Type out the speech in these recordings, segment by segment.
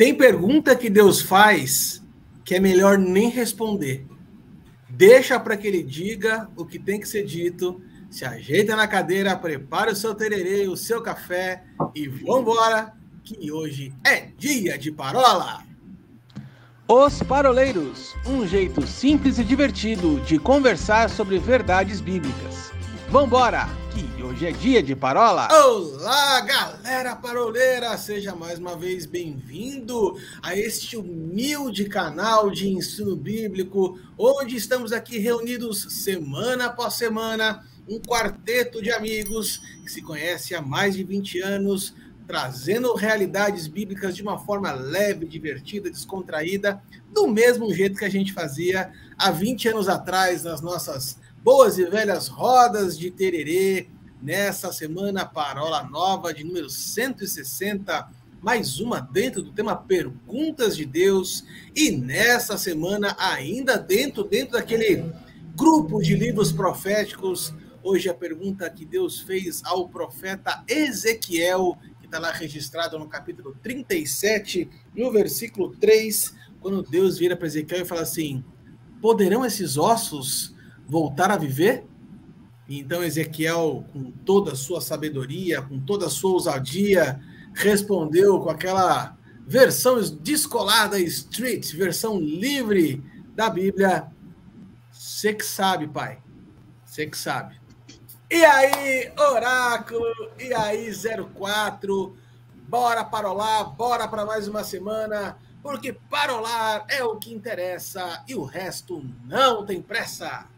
Tem pergunta que Deus faz que é melhor nem responder. Deixa para que ele diga o que tem que ser dito, se ajeita na cadeira, prepara o seu tererê, o seu café e vambora, que hoje é dia de parola! Os Paroleiros, um jeito simples e divertido de conversar sobre verdades bíblicas. Vambora! que hoje é dia de parola. Olá, galera paroleira! Seja mais uma vez bem-vindo a este humilde canal de ensino bíblico, onde estamos aqui reunidos semana após semana, um quarteto de amigos que se conhece há mais de 20 anos, trazendo realidades bíblicas de uma forma leve, divertida, descontraída, do mesmo jeito que a gente fazia há 20 anos atrás nas nossas boas e velhas rodas de tererê. Nessa semana, parola nova de número 160, mais uma dentro do tema Perguntas de Deus. E nessa semana, ainda dentro, dentro daquele grupo de livros proféticos, hoje a pergunta que Deus fez ao profeta Ezequiel, que está lá registrado no capítulo 37, no versículo 3, quando Deus vira para Ezequiel e fala assim: Poderão esses ossos voltar a viver? Então Ezequiel, com toda a sua sabedoria, com toda a sua ousadia, respondeu com aquela versão descolada street, versão livre da Bíblia. Você que sabe, pai. Você que sabe. E aí, oráculo? E aí, 04? Bora parolar, bora para mais uma semana, porque parolar é o que interessa e o resto não tem pressa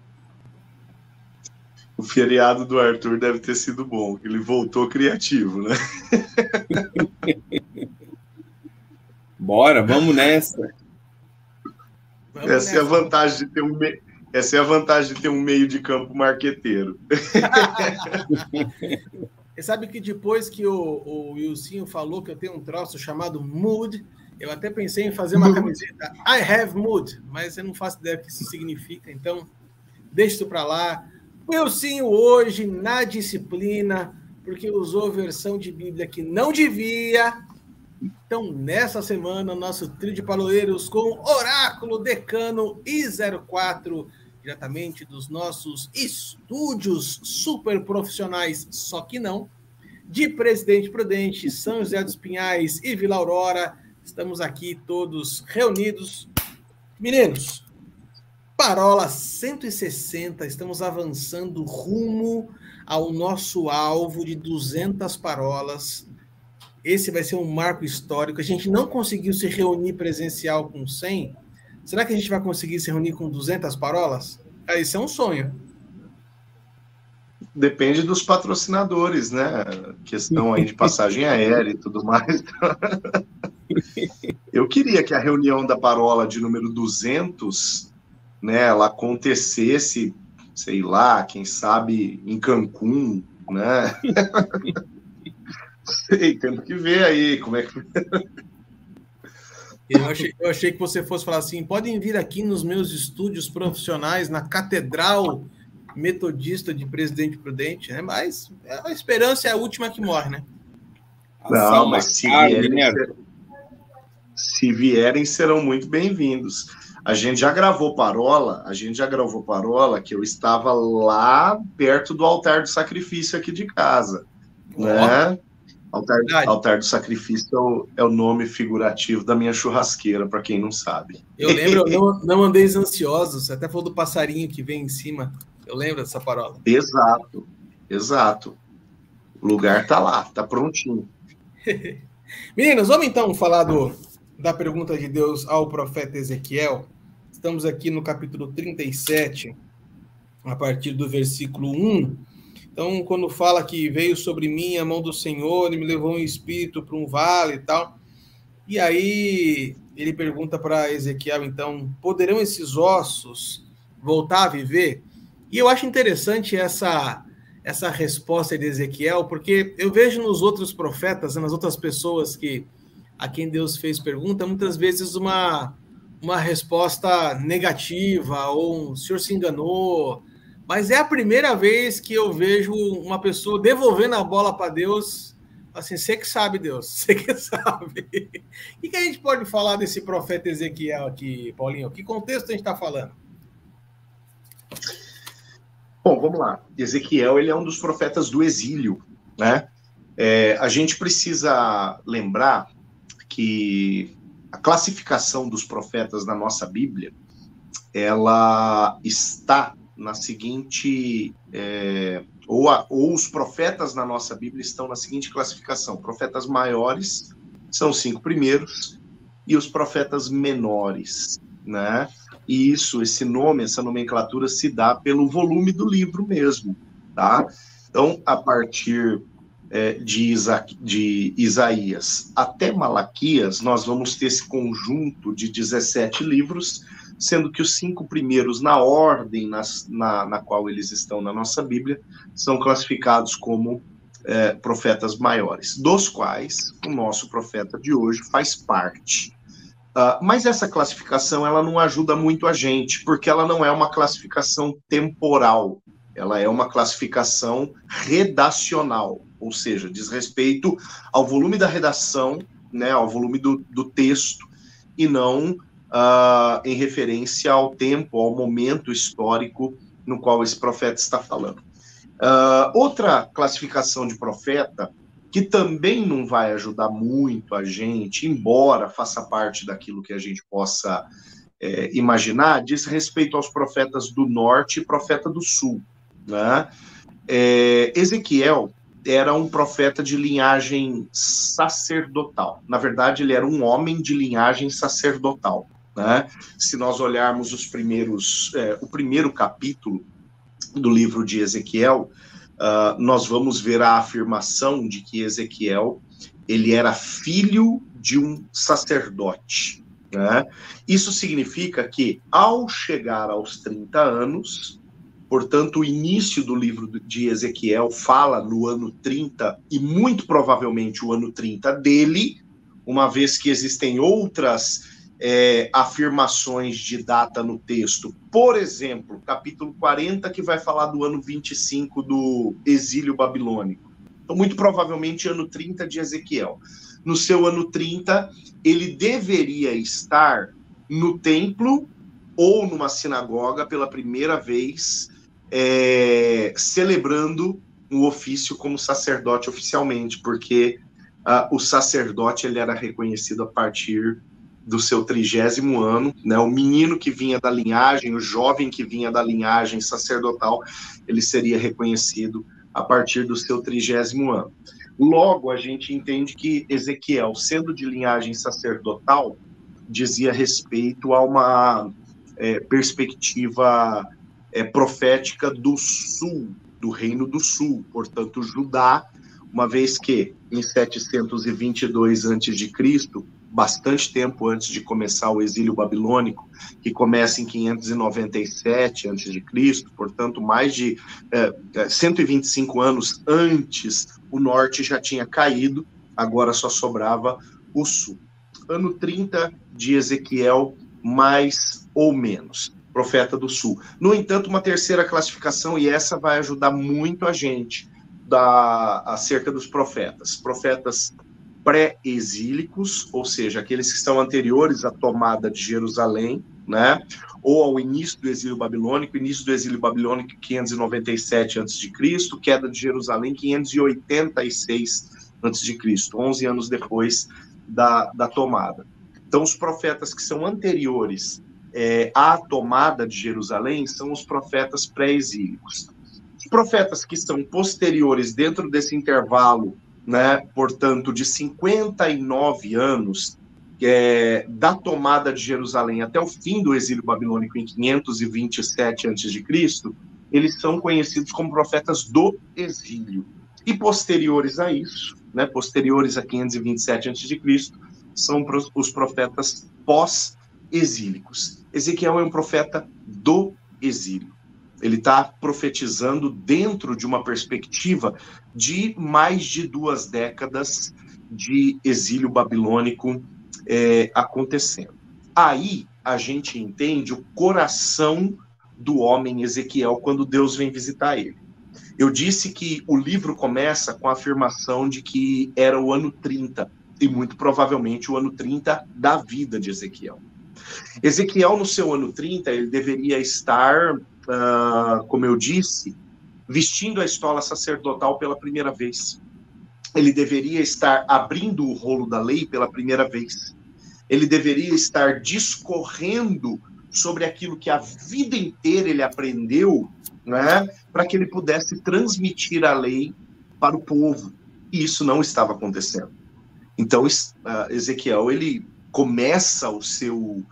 o feriado do Arthur deve ter sido bom, ele voltou criativo, né? Bora, vamos nessa. Vamos Essa nessa. é a vantagem de ter um me... Essa é a vantagem de ter um meio de campo marqueteiro. Você sabe que depois que o, o Wilsinho falou que eu tenho um troço chamado mood, eu até pensei em fazer uma camiseta I have mood, mas eu não faço ideia do que isso significa, então deixa isso para lá. Wilson hoje na disciplina, porque usou versão de Bíblia que não devia. Então, nessa semana, nosso trio de paloeiros com Oráculo Decano e 04, diretamente dos nossos estúdios super profissionais, só que não, de Presidente Prudente, São José dos Pinhais e Vila Aurora. Estamos aqui todos reunidos. Meninos, Parola 160, estamos avançando rumo ao nosso alvo de 200 parolas. Esse vai ser um marco histórico. A gente não conseguiu se reunir presencial com 100. Será que a gente vai conseguir se reunir com 200 parolas? Ah, isso é um sonho. Depende dos patrocinadores, né? Questão aí de passagem aérea e tudo mais. Eu queria que a reunião da parola de número 200 né, ela acontecesse, sei lá, quem sabe em Cancún, né? sei, temos que ver aí como é que. Eu achei, eu achei que você fosse falar assim: podem vir aqui nos meus estúdios profissionais, na Catedral Metodista de Presidente Prudente, né? Mas a esperança é a última que morre, né? Não, mas se vierem, se vierem serão muito bem-vindos. A gente já gravou parola, a gente já gravou parola que eu estava lá perto do altar do sacrifício aqui de casa, oh. né? Altar, altar do sacrifício é o, é o, nome figurativo da minha churrasqueira, para quem não sabe. Eu lembro, não, não andeis ansiosos, até falou do passarinho que vem em cima. Eu lembro dessa parola. Exato, exato. O lugar tá lá, tá prontinho. Meninos, vamos então falar do, da pergunta de Deus ao profeta Ezequiel. Estamos aqui no capítulo 37, a partir do versículo 1. Então, quando fala que veio sobre mim a mão do Senhor e me levou em espírito para um vale e tal. E aí ele pergunta para Ezequiel, então, poderão esses ossos voltar a viver? E eu acho interessante essa essa resposta de Ezequiel, porque eu vejo nos outros profetas, nas outras pessoas que a quem Deus fez pergunta, muitas vezes uma uma resposta negativa ou o senhor se enganou. Mas é a primeira vez que eu vejo uma pessoa devolvendo a bola para Deus Assim, você que sabe, Deus, você que sabe. O que a gente pode falar desse profeta Ezequiel aqui, Paulinho? Que contexto a gente está falando? Bom, vamos lá. Ezequiel ele é um dos profetas do exílio, né? É, a gente precisa lembrar que a classificação dos profetas na nossa Bíblia ela está na seguinte é, ou, a, ou os profetas na nossa Bíblia estão na seguinte classificação: profetas maiores são os cinco primeiros e os profetas menores, né? E isso, esse nome, essa nomenclatura se dá pelo volume do livro mesmo, tá? Então, a partir é, de, de Isaías até Malaquias, nós vamos ter esse conjunto de 17 livros, sendo que os cinco primeiros, na ordem nas, na, na qual eles estão na nossa Bíblia, são classificados como é, profetas maiores, dos quais o nosso profeta de hoje faz parte. Uh, mas essa classificação ela não ajuda muito a gente, porque ela não é uma classificação temporal, ela é uma classificação redacional, ou seja, diz respeito ao volume da redação, né, ao volume do, do texto, e não uh, em referência ao tempo, ao momento histórico no qual esse profeta está falando. Uh, outra classificação de profeta que também não vai ajudar muito a gente, embora faça parte daquilo que a gente possa é, imaginar, diz respeito aos profetas do norte e profeta do sul. Né? É, Ezequiel era um profeta de linhagem sacerdotal. Na verdade, ele era um homem de linhagem sacerdotal. Né? Se nós olharmos os primeiros, é, o primeiro capítulo do livro de Ezequiel, uh, nós vamos ver a afirmação de que Ezequiel ele era filho de um sacerdote. Né? Isso significa que, ao chegar aos 30 anos, portanto, o início do livro de Ezequiel fala no ano 30, e muito provavelmente o ano 30 dele, uma vez que existem outras é, afirmações de data no texto. Por exemplo, capítulo 40, que vai falar do ano 25 do exílio babilônico. Então, muito provavelmente, ano 30 de Ezequiel. No seu ano 30, ele deveria estar no templo ou numa sinagoga pela primeira vez, é, celebrando o ofício como sacerdote oficialmente, porque uh, o sacerdote ele era reconhecido a partir do seu trigésimo ano, né? O menino que vinha da linhagem, o jovem que vinha da linhagem sacerdotal, ele seria reconhecido a partir do seu trigésimo ano. Logo, a gente entende que Ezequiel, sendo de linhagem sacerdotal, dizia respeito a uma é, perspectiva é, profética do sul, do reino do sul, portanto, Judá, uma vez que em 722 a.C., bastante tempo antes de começar o exílio babilônico, que começa em 597 a.C., portanto, mais de é, 125 anos antes, o norte já tinha caído, agora só sobrava o sul. Ano 30 de Ezequiel, mais ou menos, profeta do sul. No entanto, uma terceira classificação, e essa vai ajudar muito a gente, da, acerca dos profetas. Profetas pré-exílicos, ou seja, aqueles que estão anteriores à tomada de Jerusalém, né? Ou ao início do exílio babilônico, início do exílio babilônico 597 a.C., queda de Jerusalém 586 a.C., 11 anos depois da, da tomada. Então, os profetas que são anteriores é, à tomada de Jerusalém são os profetas pré-exílicos. Os profetas que são posteriores dentro desse intervalo né, portanto, de 59 anos é, da tomada de Jerusalém até o fim do exílio babilônico em 527 a.C., eles são conhecidos como profetas do exílio. E posteriores a isso, né, posteriores a 527 a.C., são os profetas pós-exílicos. Ezequiel é um profeta do exílio. Ele está profetizando dentro de uma perspectiva de mais de duas décadas de exílio babilônico é, acontecendo. Aí a gente entende o coração do homem Ezequiel quando Deus vem visitar ele. Eu disse que o livro começa com a afirmação de que era o ano 30, e muito provavelmente o ano 30 da vida de Ezequiel. Ezequiel, no seu ano 30, ele deveria estar, uh, como eu disse, vestindo a estola sacerdotal pela primeira vez. Ele deveria estar abrindo o rolo da lei pela primeira vez. Ele deveria estar discorrendo sobre aquilo que a vida inteira ele aprendeu, né, para que ele pudesse transmitir a lei para o povo. E isso não estava acontecendo. Então, Ezequiel, ele começa o seu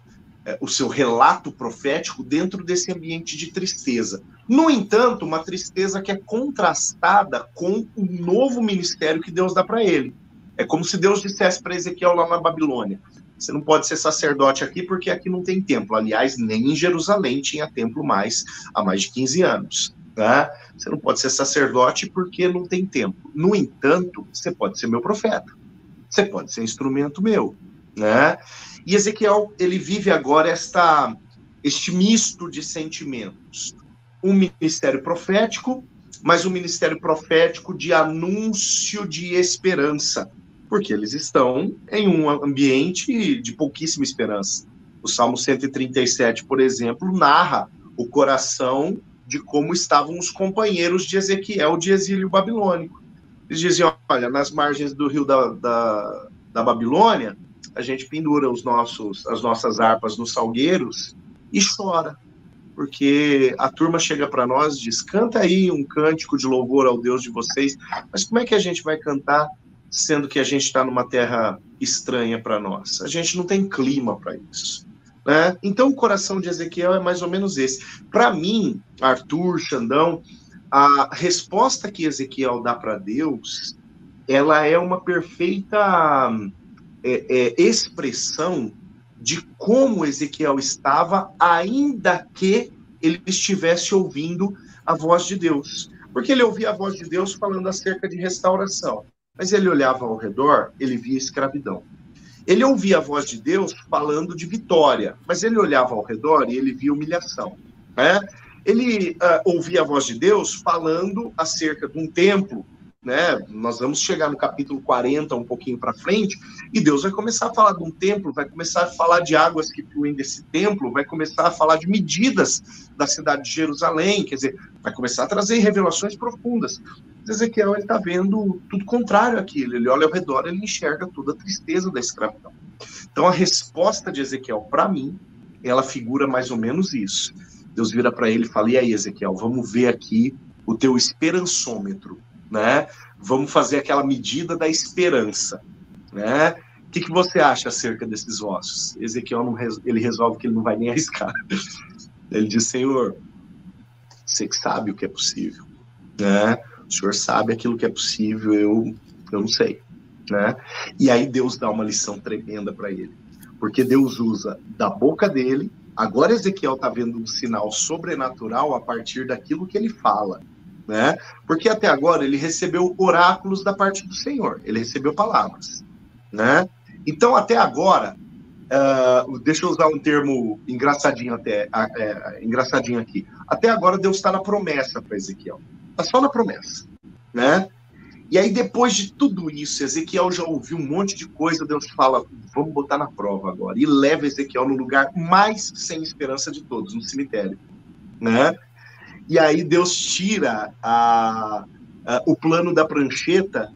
é, o seu relato profético dentro desse ambiente de tristeza. No entanto, uma tristeza que é contrastada com o novo ministério que Deus dá para ele. É como se Deus dissesse para Ezequiel lá na Babilônia: você não pode ser sacerdote aqui porque aqui não tem templo. Aliás, nem em Jerusalém tinha templo mais há mais de 15 anos. Né? Você não pode ser sacerdote porque não tem templo. No entanto, você pode ser meu profeta. Você pode ser instrumento meu. Né? E Ezequiel, ele vive agora esta, este misto de sentimentos. Um ministério profético, mas um ministério profético de anúncio de esperança, porque eles estão em um ambiente de pouquíssima esperança. O Salmo 137, por exemplo, narra o coração de como estavam os companheiros de Ezequiel de exílio babilônico. Eles diziam: olha, nas margens do rio da, da, da Babilônia, a gente pendura os nossos, as nossas harpas nos salgueiros e chora, porque a turma chega para nós e diz: canta aí um cântico de louvor ao Deus de vocês, mas como é que a gente vai cantar sendo que a gente está numa terra estranha para nós? A gente não tem clima para isso. Né? Então, o coração de Ezequiel é mais ou menos esse. Para mim, Arthur, Xandão, a resposta que Ezequiel dá para Deus, ela é uma perfeita é, é, expressão de como Ezequiel estava, ainda que ele estivesse ouvindo a voz de Deus. Porque ele ouvia a voz de Deus falando acerca de restauração. Mas ele olhava ao redor, ele via escravidão. Ele ouvia a voz de Deus falando de vitória, mas ele olhava ao redor e ele via humilhação. Né? Ele uh, ouvia a voz de Deus falando acerca de um templo né? Nós vamos chegar no capítulo 40, um pouquinho para frente, e Deus vai começar a falar de um templo, vai começar a falar de águas que fluem desse templo, vai começar a falar de medidas da cidade de Jerusalém, quer dizer, vai começar a trazer revelações profundas. Ezequiel está vendo tudo contrário àquilo, ele olha ao redor, ele enxerga toda a tristeza da escravidão. Então a resposta de Ezequiel para mim, ela figura mais ou menos isso. Deus vira para ele e fala: "E aí, Ezequiel, vamos ver aqui o teu esperançômetro né? Vamos fazer aquela medida da esperança, né? O que, que você acha acerca desses ossos? Ezequiel não ele resolve que ele não vai nem arriscar. Ele diz: Senhor, você que sabe o que é possível, né? O Senhor sabe aquilo que é possível, eu, eu não sei, né? E aí Deus dá uma lição tremenda para ele, porque Deus usa da boca dele. Agora Ezequiel está vendo um sinal sobrenatural a partir daquilo que ele fala né? Porque até agora ele recebeu oráculos da parte do Senhor, ele recebeu palavras, né? Então até agora, uh, deixa eu usar um termo engraçadinho até, uh, engraçadinho aqui. Até agora Deus está na promessa para Ezequiel, está só na promessa, né? E aí depois de tudo isso, Ezequiel já ouviu um monte de coisa, Deus fala, vamos botar na prova agora e leva Ezequiel no lugar mais sem esperança de todos, no cemitério, né? E aí Deus tira a, a, o plano da prancheta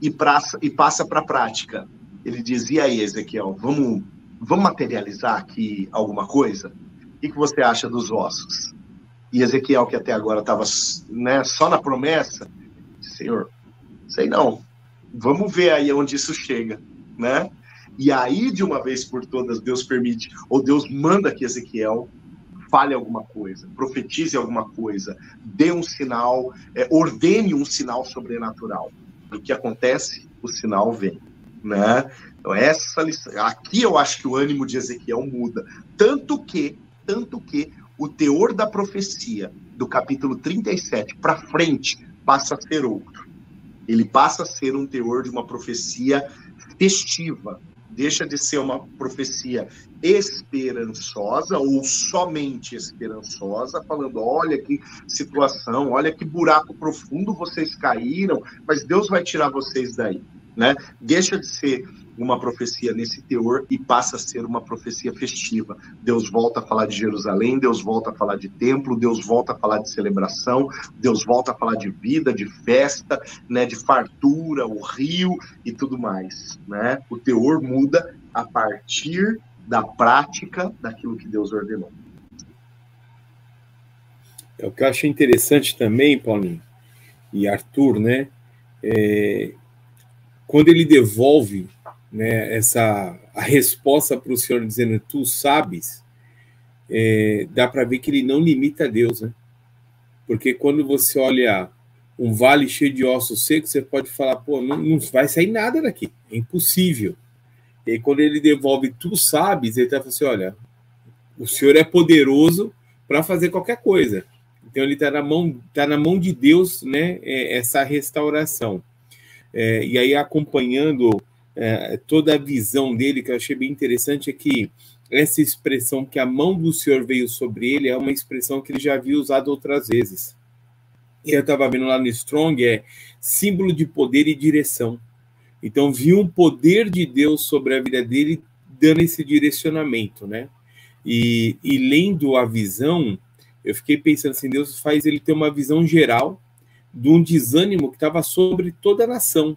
e, praça, e passa para a prática. Ele diz: E aí, Ezequiel, vamos, vamos materializar aqui alguma coisa? O que, que você acha dos ossos? E Ezequiel, que até agora estava né, só na promessa, Senhor, sei não, vamos ver aí onde isso chega, né? E aí, de uma vez por todas, Deus permite, ou Deus manda que Ezequiel fale alguma coisa, profetize alguma coisa, dê um sinal, é, ordene um sinal sobrenatural. O que acontece? O sinal vem, né? Então essa lição, aqui eu acho que o ânimo de Ezequiel muda, tanto que, tanto que o teor da profecia do capítulo 37 para frente passa a ser outro. Ele passa a ser um teor de uma profecia festiva, deixa de ser uma profecia esperançosa ou somente esperançosa, falando: olha que situação, olha que buraco profundo vocês caíram, mas Deus vai tirar vocês daí. Né? Deixa de ser uma profecia nesse teor e passa a ser uma profecia festiva. Deus volta a falar de Jerusalém, Deus volta a falar de templo, Deus volta a falar de celebração, Deus volta a falar de vida, de festa, né, de fartura, o rio e tudo mais, né? O teor muda a partir da prática daquilo que Deus ordenou. É o que eu achei interessante também, Paulinho e Arthur, né? É, quando ele devolve né, essa a resposta para o Senhor dizendo tu sabes, é, dá para ver que ele não limita a Deus, né? Porque quando você olha um vale cheio de ossos secos, você pode falar, pô, não, não vai sair nada daqui, é impossível. E quando ele devolve tu sabes, ele está falando assim, olha, o Senhor é poderoso para fazer qualquer coisa. Então ele está na mão, tá na mão de Deus, né? É, essa restauração. É, e aí acompanhando é, toda a visão dele, que eu achei bem interessante, é que essa expressão que a mão do Senhor veio sobre ele é uma expressão que ele já havia usado outras vezes. E eu estava vendo lá no Strong, é símbolo de poder e direção. Então, viu um poder de Deus sobre a vida dele, dando esse direcionamento, né? E, e lendo a visão, eu fiquei pensando assim: Deus faz ele ter uma visão geral de um desânimo que estava sobre toda a nação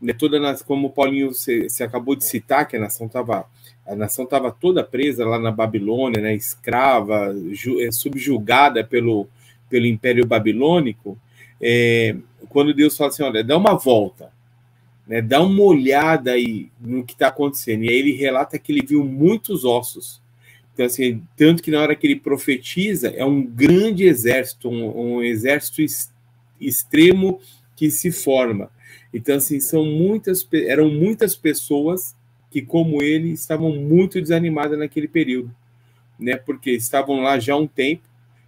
né, toda como o Paulinho você, acabou de citar, que a nação estava a nação estava toda presa lá na Babilônia, né, escrava, ju, é, subjugada pelo, pelo Império Babilônico, é, quando Deus fala assim, olha, dá uma volta, né, dá uma olhada aí no que está acontecendo, e aí ele relata que ele viu muitos ossos, então, assim, tanto que na hora que ele profetiza, é um grande exército, um, um exército extremo que se forma. Então, assim, são muitas, eram muitas pessoas que, como ele, estavam muito desanimadas naquele período, né? Porque estavam lá já há um tempo,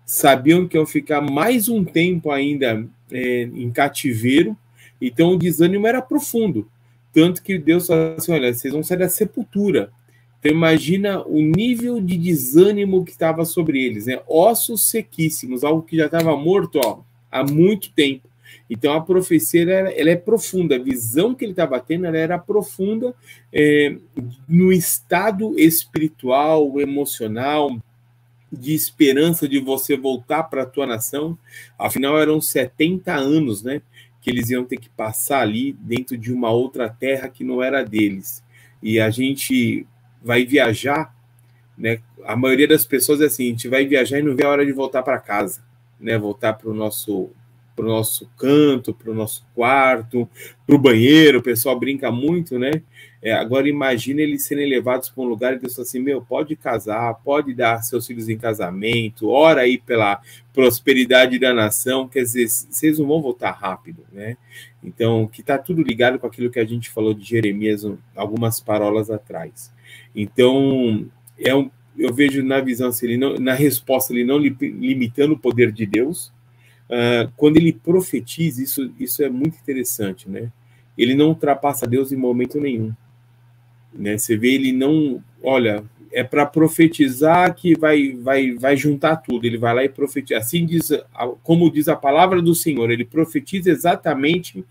sabiam que iam ficar mais um tempo ainda é, em cativeiro, então o desânimo era profundo. Tanto que Deus falou assim: olha, vocês vão sair da sepultura. Então, imagina o nível de desânimo que estava sobre eles, né? Ossos sequíssimos, algo que já estava morto ó, há muito tempo. Então a profecia ela, ela é profunda, a visão que ele estava tendo ela era profunda é, no estado espiritual, emocional, de esperança de você voltar para a tua nação. Afinal, eram 70 anos, né? Que eles iam ter que passar ali dentro de uma outra terra que não era deles. E a gente vai viajar, né? A maioria das pessoas é assim: a gente vai viajar e não vê a hora de voltar para casa, né? Voltar para o nosso para o nosso canto, para o nosso quarto, para o banheiro, o pessoal brinca muito, né? É, agora imagine eles serem levados para um lugar e fala assim, meu, pode casar, pode dar seus filhos em casamento, ora aí pela prosperidade da nação, quer dizer, vocês não vão voltar rápido, né? Então, que está tudo ligado com aquilo que a gente falou de Jeremias algumas parolas atrás. Então, é um, eu vejo na visão, assim, ele não, na resposta, ele não limitando o poder de Deus, Uh, quando ele profetiza, isso, isso é muito interessante, né? Ele não ultrapassa Deus em momento nenhum. Né? Você vê, ele não. Olha, é para profetizar que vai, vai, vai juntar tudo. Ele vai lá e profetiza. Assim diz, como diz a palavra do Senhor, ele profetiza exatamente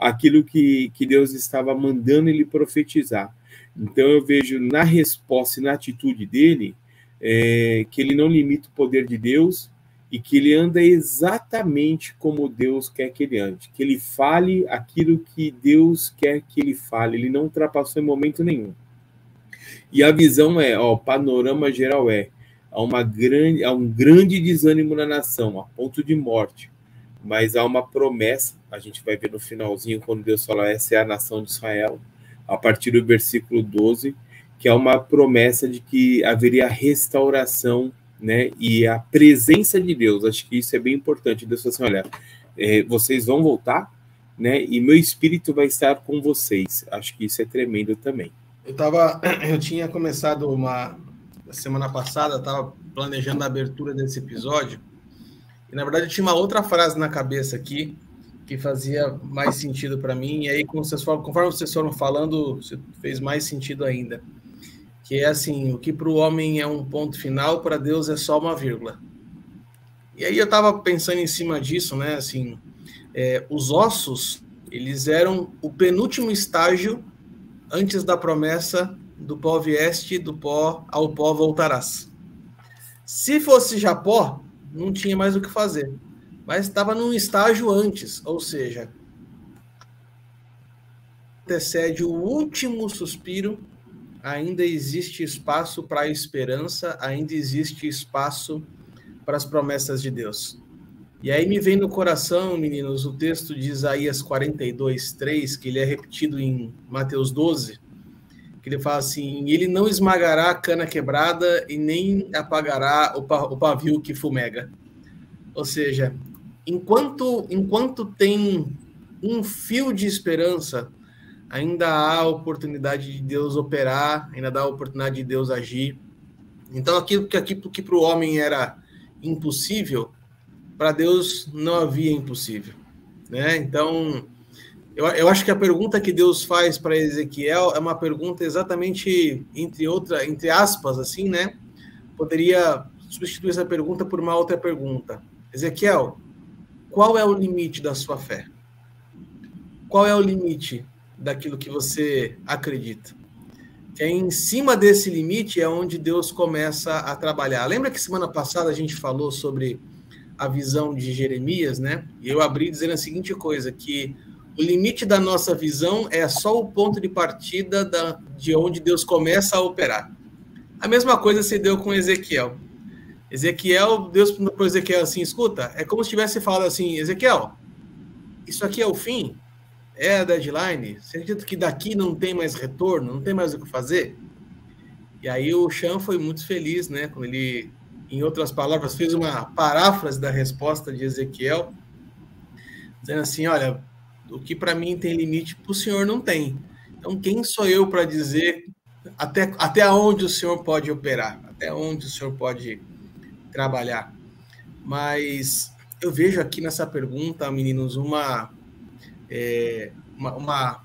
aquilo que, que Deus estava mandando ele profetizar. Então eu vejo na resposta e na atitude dele é, que ele não limita o poder de Deus, e que ele anda exatamente como Deus quer que ele ande, que ele fale aquilo que Deus quer que ele fale, ele não ultrapassou em momento nenhum. E a visão é, ó, o panorama geral é, há, uma grande, há um grande desânimo na nação, a ponto de morte, mas há uma promessa, a gente vai ver no finalzinho, quando Deus fala, essa é a nação de Israel, a partir do versículo 12, que é uma promessa de que haveria restauração né? E a presença de Deus, acho que isso é bem importante. Deus falou assim: olha, é, vocês vão voltar, né? E meu espírito vai estar com vocês. Acho que isso é tremendo também. Eu tava, eu tinha começado uma semana passada, estava planejando a abertura desse episódio. E na verdade eu tinha uma outra frase na cabeça aqui que fazia mais sentido para mim. E aí, vocês foram, conforme vocês foram falando, fez mais sentido ainda. Que é assim: o que para o homem é um ponto final, para Deus é só uma vírgula. E aí eu estava pensando em cima disso, né? Assim, é, os ossos, eles eram o penúltimo estágio antes da promessa do pó vieste, do pó ao pó voltarás. Se fosse Japó, não tinha mais o que fazer mas estava num estágio antes, ou seja, antecede o último suspiro, ainda existe espaço para a esperança, ainda existe espaço para as promessas de Deus. E aí me vem no coração, meninos, o texto de Isaías 42, 3, que ele é repetido em Mateus 12, que ele fala assim: Ele não esmagará a cana quebrada e nem apagará o pavio que fumega. Ou seja, enquanto, enquanto tem um fio de esperança, ainda há a oportunidade de Deus operar, ainda dá a oportunidade de Deus agir. Então, aquilo que, aquilo que para o homem era impossível, para Deus não havia impossível. Né? Então, eu, eu acho que a pergunta que Deus faz para Ezequiel é uma pergunta exatamente, entre, outra, entre aspas, assim, né? Poderia substituir essa pergunta por uma outra pergunta. Ezequiel, qual é o limite da sua fé? Qual é o limite daquilo que você acredita? É em cima desse limite é onde Deus começa a trabalhar. Lembra que semana passada a gente falou sobre a visão de Jeremias, né? E eu abri dizendo a seguinte coisa, que o limite da nossa visão é só o ponto de partida da, de onde Deus começa a operar. A mesma coisa se deu com Ezequiel. Ezequiel, Deus para Ezequiel assim, escuta, é como se tivesse falado assim, Ezequiel, isso aqui é o fim? É a deadline? Você acredita que daqui não tem mais retorno, não tem mais o que fazer? E aí o Chan foi muito feliz, né, quando ele, em outras palavras, fez uma paráfrase da resposta de Ezequiel, dizendo assim, olha, o que para mim tem limite, para o senhor não tem. Então, quem sou eu para dizer até, até onde o senhor pode operar? Até onde o senhor pode trabalhar. Mas eu vejo aqui nessa pergunta, meninos, uma, é, uma, uma,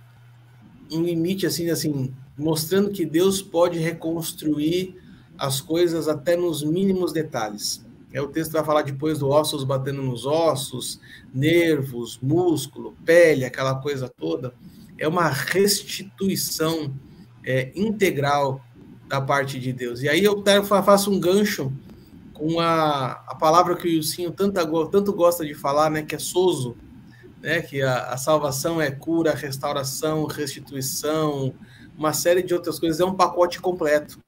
um limite assim, assim, mostrando que Deus pode reconstruir as coisas até nos mínimos detalhes. É o texto vai falar depois do ossos batendo nos ossos, nervos, músculo, pele, aquela coisa toda. É uma restituição é, integral da parte de Deus. E aí eu faço um gancho com a, palavra que o Ilcinho tanto, tanto gosta de falar, né, que é sozo, né, que a, a salvação é cura, restauração, restituição, uma série de outras coisas, é um pacote completo.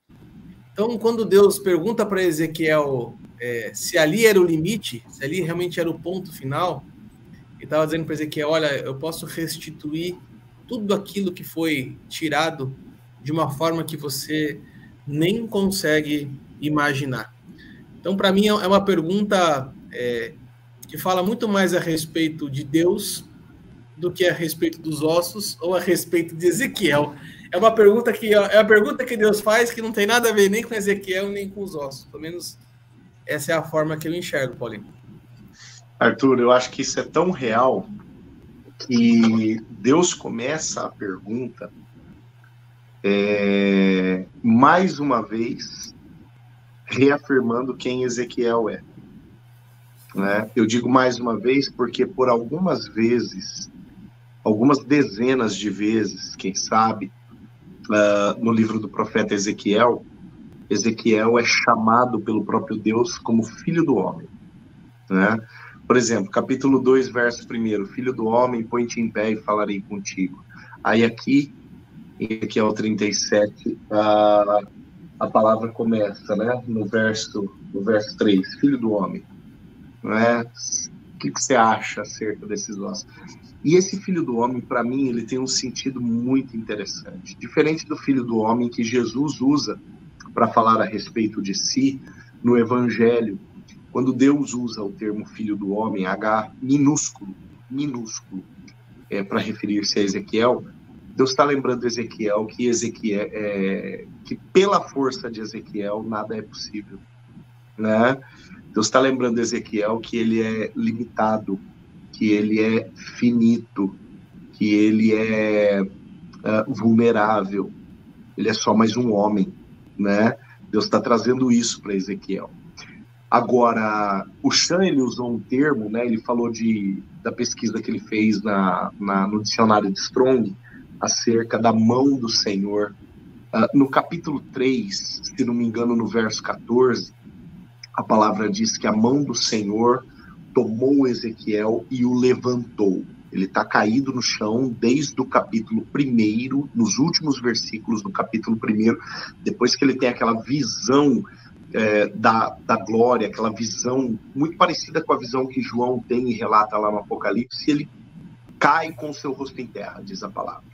Então, quando Deus pergunta para Ezequiel é, se ali era o limite, se ali realmente era o ponto final, ele estava dizendo para Ezequiel: Olha, eu posso restituir tudo aquilo que foi tirado de uma forma que você nem consegue imaginar. Então, para mim, é uma pergunta é, que fala muito mais a respeito de Deus do que a respeito dos ossos ou a respeito de Ezequiel. É uma pergunta que é a pergunta que Deus faz que não tem nada a ver nem com Ezequiel nem com os ossos. Pelo menos essa é a forma que eu enxergo, Paulinho. Arthur, eu acho que isso é tão real que Deus começa a pergunta é, mais uma vez reafirmando quem Ezequiel é. Né? Eu digo mais uma vez porque por algumas vezes, algumas dezenas de vezes, quem sabe, uh, no livro do profeta Ezequiel, Ezequiel é chamado pelo próprio Deus como filho do homem. Né? Por exemplo, capítulo 2, verso 1, filho do homem, põe-te em pé e falarei contigo. Aí aqui, em Ezequiel 37, uh, a palavra começa, né? No verso, no verso 3, filho do homem. Né? O que, que você acha acerca desses ossos? E esse filho do homem, para mim, ele tem um sentido muito interessante. Diferente do filho do homem que Jesus usa para falar a respeito de si no Evangelho, quando Deus usa o termo filho do homem, H minúsculo, minúsculo, é, para referir-se a Ezequiel, Deus está lembrando Ezequiel que Ezequiel é, que pela força de Ezequiel nada é possível, né? Deus está lembrando Ezequiel que ele é limitado que ele é finito, que ele é uh, vulnerável, ele é só mais um homem, né? Deus está trazendo isso para Ezequiel. Agora, o Chan ele usou um termo, né? Ele falou de, da pesquisa que ele fez na, na no dicionário de Strong acerca da mão do Senhor. Uh, no capítulo 3, se não me engano, no verso 14, a palavra diz que a mão do Senhor tomou Ezequiel e o levantou. Ele está caído no chão desde o capítulo 1, nos últimos versículos do capítulo 1, depois que ele tem aquela visão é, da, da glória, aquela visão muito parecida com a visão que João tem e relata lá no Apocalipse, ele cai com o seu rosto em terra, diz a palavra.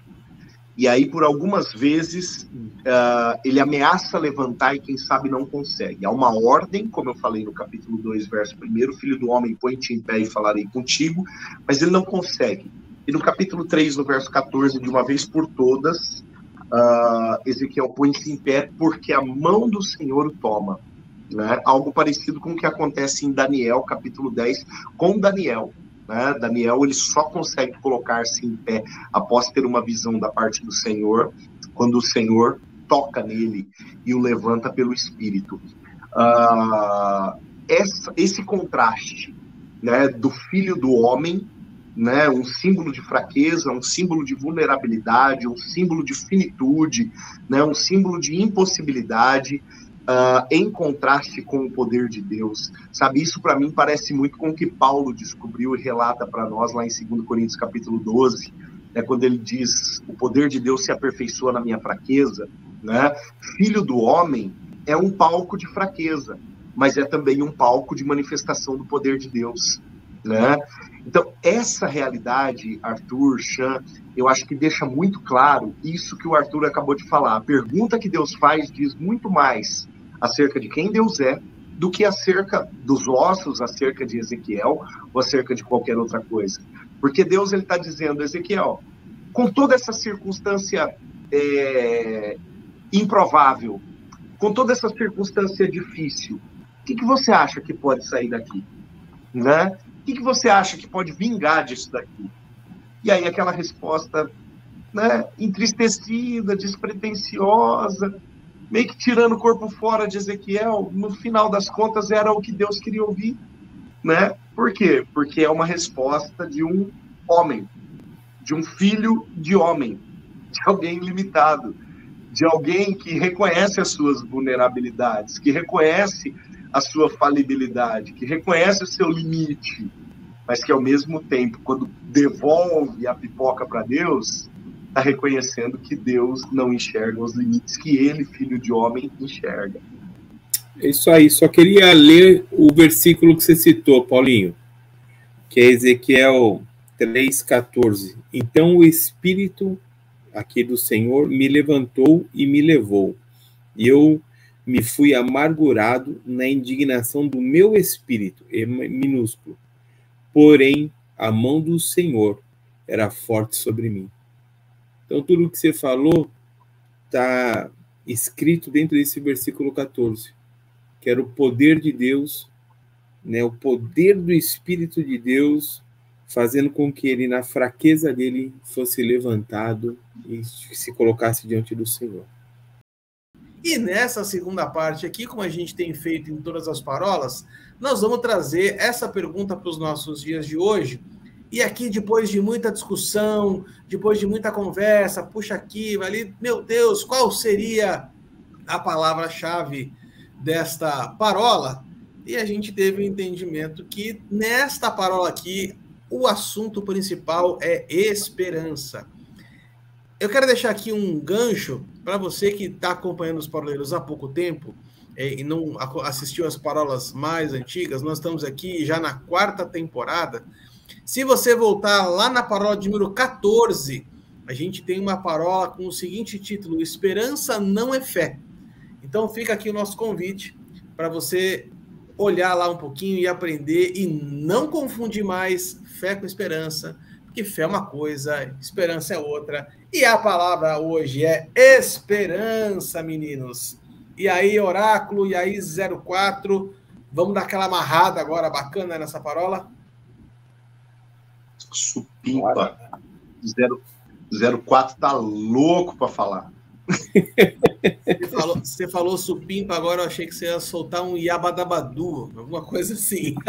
E aí, por algumas vezes, uh, ele ameaça levantar e quem sabe não consegue. Há uma ordem, como eu falei no capítulo 2, verso 1, filho do homem, põe-te em pé e falarei contigo, mas ele não consegue. E no capítulo 3, no verso 14, de uma vez por todas, uh, Ezequiel põe-se em pé porque a mão do Senhor o toma. Né? Algo parecido com o que acontece em Daniel, capítulo 10, com Daniel. Né? Daniel ele só consegue colocar-se em pé após ter uma visão da parte do Senhor, quando o Senhor toca nele e o levanta pelo Espírito. Uh, essa, esse contraste né, do filho do homem, né, um símbolo de fraqueza, um símbolo de vulnerabilidade, um símbolo de finitude, né, um símbolo de impossibilidade, uh, em contraste com o poder de Deus. Sabe, isso para mim parece muito com o que Paulo descobriu e relata para nós lá em 2 Coríntios capítulo 12, né, quando ele diz: "O poder de Deus se aperfeiçoa na minha fraqueza", né? Filho do homem é um palco de fraqueza, mas é também um palco de manifestação do poder de Deus. Né? Então, essa realidade, Arthur, Chan, eu acho que deixa muito claro isso que o Arthur acabou de falar. A pergunta que Deus faz diz muito mais acerca de quem Deus é do que acerca dos ossos, acerca de Ezequiel ou acerca de qualquer outra coisa. Porque Deus está dizendo, Ezequiel, com toda essa circunstância é, improvável, com toda essa circunstância difícil, o que, que você acha que pode sair daqui? Né? O que, que você acha que pode vingar disso daqui? E aí aquela resposta né, entristecida, despretensiosa, meio que tirando o corpo fora de Ezequiel, no final das contas era o que Deus queria ouvir, né? Por quê? Porque é uma resposta de um homem, de um filho de homem, de alguém limitado, de alguém que reconhece as suas vulnerabilidades, que reconhece a sua falibilidade, que reconhece o seu limite, mas que ao mesmo tempo, quando devolve a pipoca para Deus, está reconhecendo que Deus não enxerga os limites que ele, filho de homem, enxerga. É isso aí, só queria ler o versículo que você citou, Paulinho, que é Ezequiel 3,14. Então o Espírito aqui do Senhor me levantou e me levou, e eu me fui amargurado na indignação do meu espírito, minúsculo. Porém, a mão do Senhor era forte sobre mim. Então, tudo o que você falou está escrito dentro desse versículo 14, que era o poder de Deus, né, o poder do Espírito de Deus, fazendo com que ele, na fraqueza dele, fosse levantado e se colocasse diante do Senhor. E nessa segunda parte aqui, como a gente tem feito em todas as parolas, nós vamos trazer essa pergunta para os nossos dias de hoje, e aqui, depois de muita discussão, depois de muita conversa, puxa aqui, ali, meu Deus, qual seria a palavra-chave desta parola? E a gente teve o um entendimento que nesta parola aqui, o assunto principal é esperança. Eu quero deixar aqui um gancho para você que está acompanhando os paroleiros há pouco tempo é, e não assistiu às parolas mais antigas. Nós estamos aqui já na quarta temporada se você voltar lá na parola de número 14, a gente tem uma parola com o seguinte título: Esperança não é fé. Então fica aqui o nosso convite para você olhar lá um pouquinho e aprender e não confundir mais fé com esperança, porque fé é uma coisa, esperança é outra. E a palavra hoje é esperança, meninos. E aí, oráculo, e aí 04, vamos dar aquela amarrada agora bacana nessa parola? Supimpa. 04 tá louco para falar. Você falou, você falou supimpa, agora eu achei que você ia soltar um Yabadabadu, alguma coisa assim.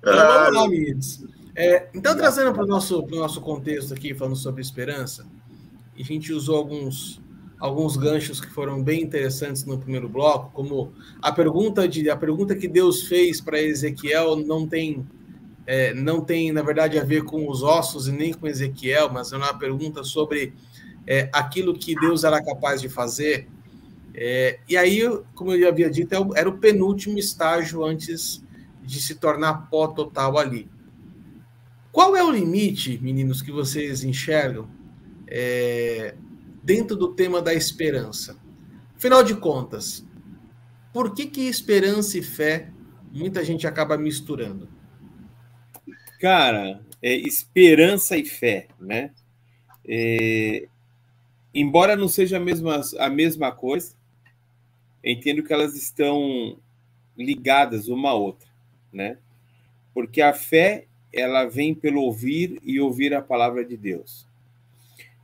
então, vamos lá. É, então, trazendo para o nosso, nosso contexto aqui, falando sobre esperança, a gente usou alguns, alguns ganchos que foram bem interessantes no primeiro bloco, como a pergunta, de, a pergunta que Deus fez para Ezequiel não tem, é, não tem, na verdade, a ver com os ossos e nem com Ezequiel, mas é uma pergunta sobre é, aquilo que Deus era capaz de fazer. É, e aí, como eu já havia dito, é era o penúltimo estágio antes de se tornar pó total ali. Qual é o limite, meninos, que vocês enxergam é, dentro do tema da esperança? Afinal de contas, por que, que esperança e fé muita gente acaba misturando? Cara, é esperança e fé, né? É, embora não seja a mesma, a mesma coisa, entendo que elas estão ligadas uma à outra, né? Porque a fé ela vem pelo ouvir e ouvir a palavra de Deus.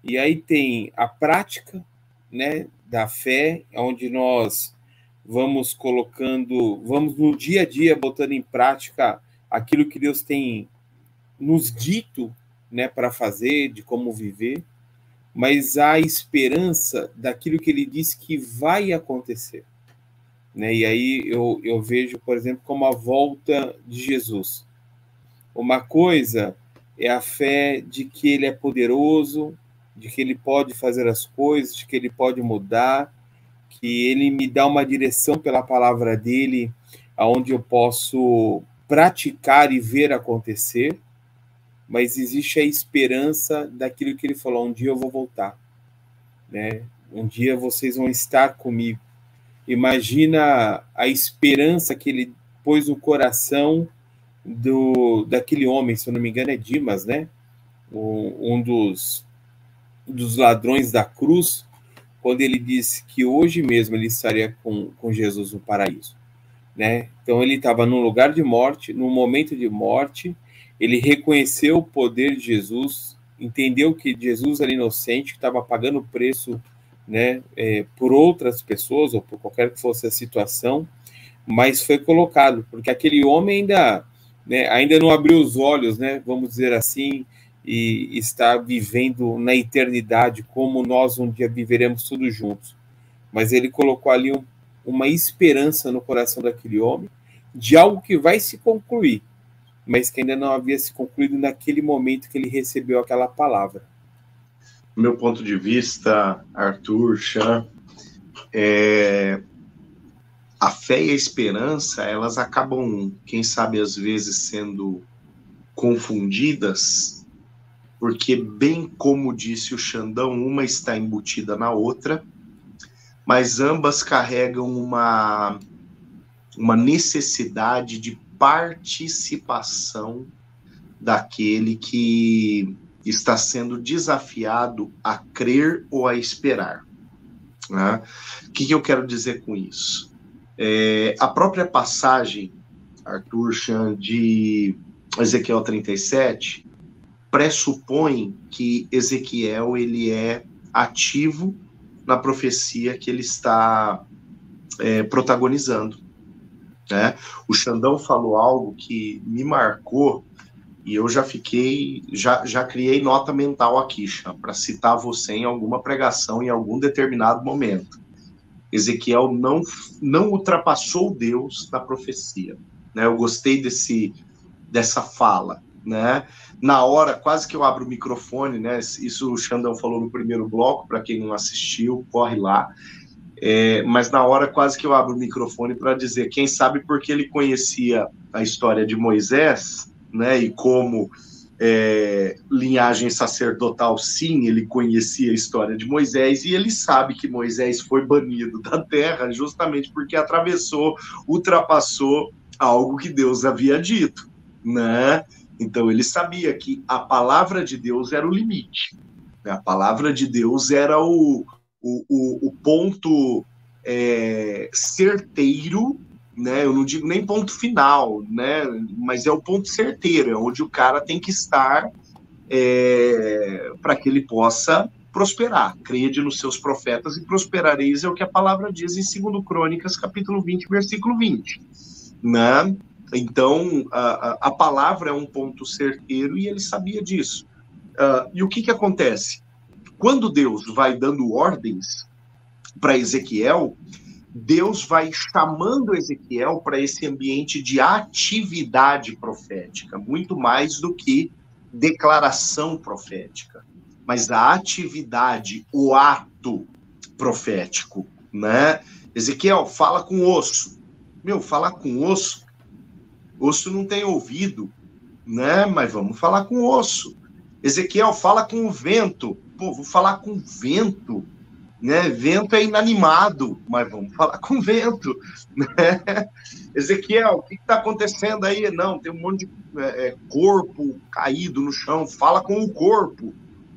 E aí tem a prática, né, da fé, onde nós vamos colocando, vamos no dia a dia botando em prática aquilo que Deus tem nos dito, né, para fazer, de como viver, mas a esperança daquilo que ele disse que vai acontecer. Né? E aí eu, eu vejo, por exemplo, como a volta de Jesus. Uma coisa é a fé de que ele é poderoso, de que ele pode fazer as coisas, de que ele pode mudar, que ele me dá uma direção pela palavra dele, aonde eu posso praticar e ver acontecer. Mas existe a esperança daquilo que ele falou: um dia eu vou voltar, né? Um dia vocês vão estar comigo. Imagina a esperança que ele pôs no coração do daquele homem, se eu não me engano, é Dimas, né? um dos, dos ladrões da cruz, quando ele disse que hoje mesmo ele estaria com, com Jesus no paraíso. Né? Então ele estava num lugar de morte, num momento de morte, ele reconheceu o poder de Jesus, entendeu que Jesus era inocente, que estava pagando o preço né, é, por outras pessoas ou por qualquer que fosse a situação, mas foi colocado, porque aquele homem ainda né, ainda não abriu os olhos, né, vamos dizer assim, e está vivendo na eternidade como nós um dia viveremos todos juntos. Mas ele colocou ali um, uma esperança no coração daquele homem de algo que vai se concluir, mas que ainda não havia se concluído naquele momento que ele recebeu aquela palavra. Meu ponto de vista, Arthur, Chan, é, a fé e a esperança, elas acabam, quem sabe, às vezes sendo confundidas, porque, bem como disse o Xandão, uma está embutida na outra, mas ambas carregam uma, uma necessidade de participação daquele que está sendo desafiado a crer ou a esperar. Né? O que, que eu quero dizer com isso? É, a própria passagem, Arthur Chan, de Ezequiel 37, pressupõe que Ezequiel ele é ativo na profecia que ele está é, protagonizando. Né? O Xandão falou algo que me marcou e eu já fiquei, já, já criei nota mental aqui, para citar você em alguma pregação em algum determinado momento. Ezequiel não, não ultrapassou Deus na profecia. Né? Eu gostei desse, dessa fala. Né? Na hora, quase que eu abro o microfone, né? Isso o Xandão falou no primeiro bloco, para quem não assistiu, corre lá. É, mas na hora, quase que eu abro o microfone para dizer, quem sabe porque ele conhecia a história de Moisés, né? E como é, linhagem sacerdotal, sim, ele conhecia a história de Moisés e ele sabe que Moisés foi banido da terra justamente porque atravessou, ultrapassou algo que Deus havia dito, né? Então ele sabia que a palavra de Deus era o limite, né? a palavra de Deus era o, o, o, o ponto é, certeiro né? Eu não digo nem ponto final, né? Mas é o ponto certeiro, é onde o cara tem que estar é, para que ele possa prosperar. Crede nos seus profetas e prosperareis, é o que a palavra diz em 2 Crônicas, capítulo 20, versículo 20. Né? Então, a, a palavra é um ponto certeiro e ele sabia disso. Uh, e o que, que acontece? Quando Deus vai dando ordens para Ezequiel, Deus vai chamando Ezequiel para esse ambiente de atividade profética, muito mais do que declaração profética, mas a atividade, o ato profético, né? Ezequiel, fala com osso. Meu, falar com osso, osso não tem ouvido, né? Mas vamos falar com osso. Ezequiel, fala com o vento. Pô, vou falar com o vento né? Vento é inanimado, mas vamos falar com vento. Né? Ezequiel, o que está acontecendo aí? Não, tem um monte de é, é, corpo caído no chão. Fala com o corpo.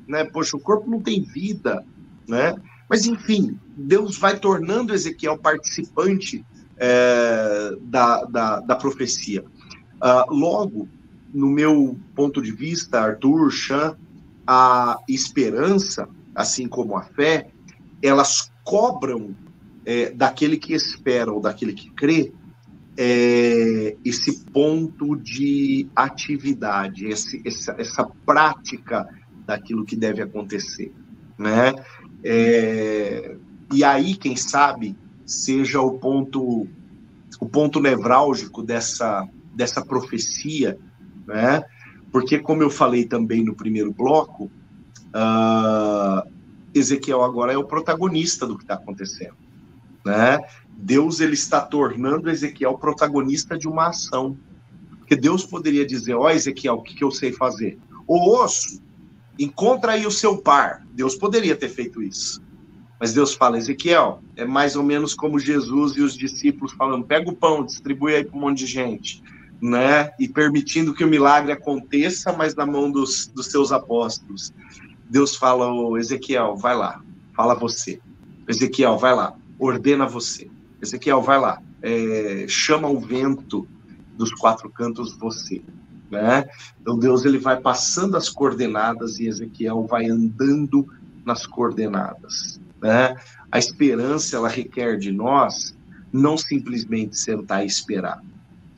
Né? Poxa, o corpo não tem vida. Né? Mas, enfim, Deus vai tornando Ezequiel participante é, da, da, da, profecia. Uh, logo, no meu ponto de vista, Arthur, Chan, a esperança, assim como a fé, elas cobram é, daquele que espera ou daquele que crê é, esse ponto de atividade, esse, essa, essa prática daquilo que deve acontecer, né? É, e aí, quem sabe, seja o ponto o ponto nevrálgico dessa dessa profecia, né? Porque como eu falei também no primeiro bloco, uh, Ezequiel agora é o protagonista do que está acontecendo, né? Deus ele está tornando Ezequiel protagonista de uma ação, porque Deus poderia dizer, ó oh, Ezequiel, o que, que eu sei fazer? O osso, encontra aí o seu par. Deus poderia ter feito isso. Mas Deus fala, Ezequiel, é mais ou menos como Jesus e os discípulos falando: pega o pão, distribui aí para um monte de gente, né? E permitindo que o milagre aconteça, mas na mão dos, dos seus apóstolos. Deus fala, oh, Ezequiel, vai lá, fala você. Ezequiel, vai lá, ordena você. Ezequiel, vai lá, é, chama o vento dos quatro cantos você. Né? Então Deus ele vai passando as coordenadas e Ezequiel vai andando nas coordenadas. Né? A esperança ela requer de nós não simplesmente sentar e esperar,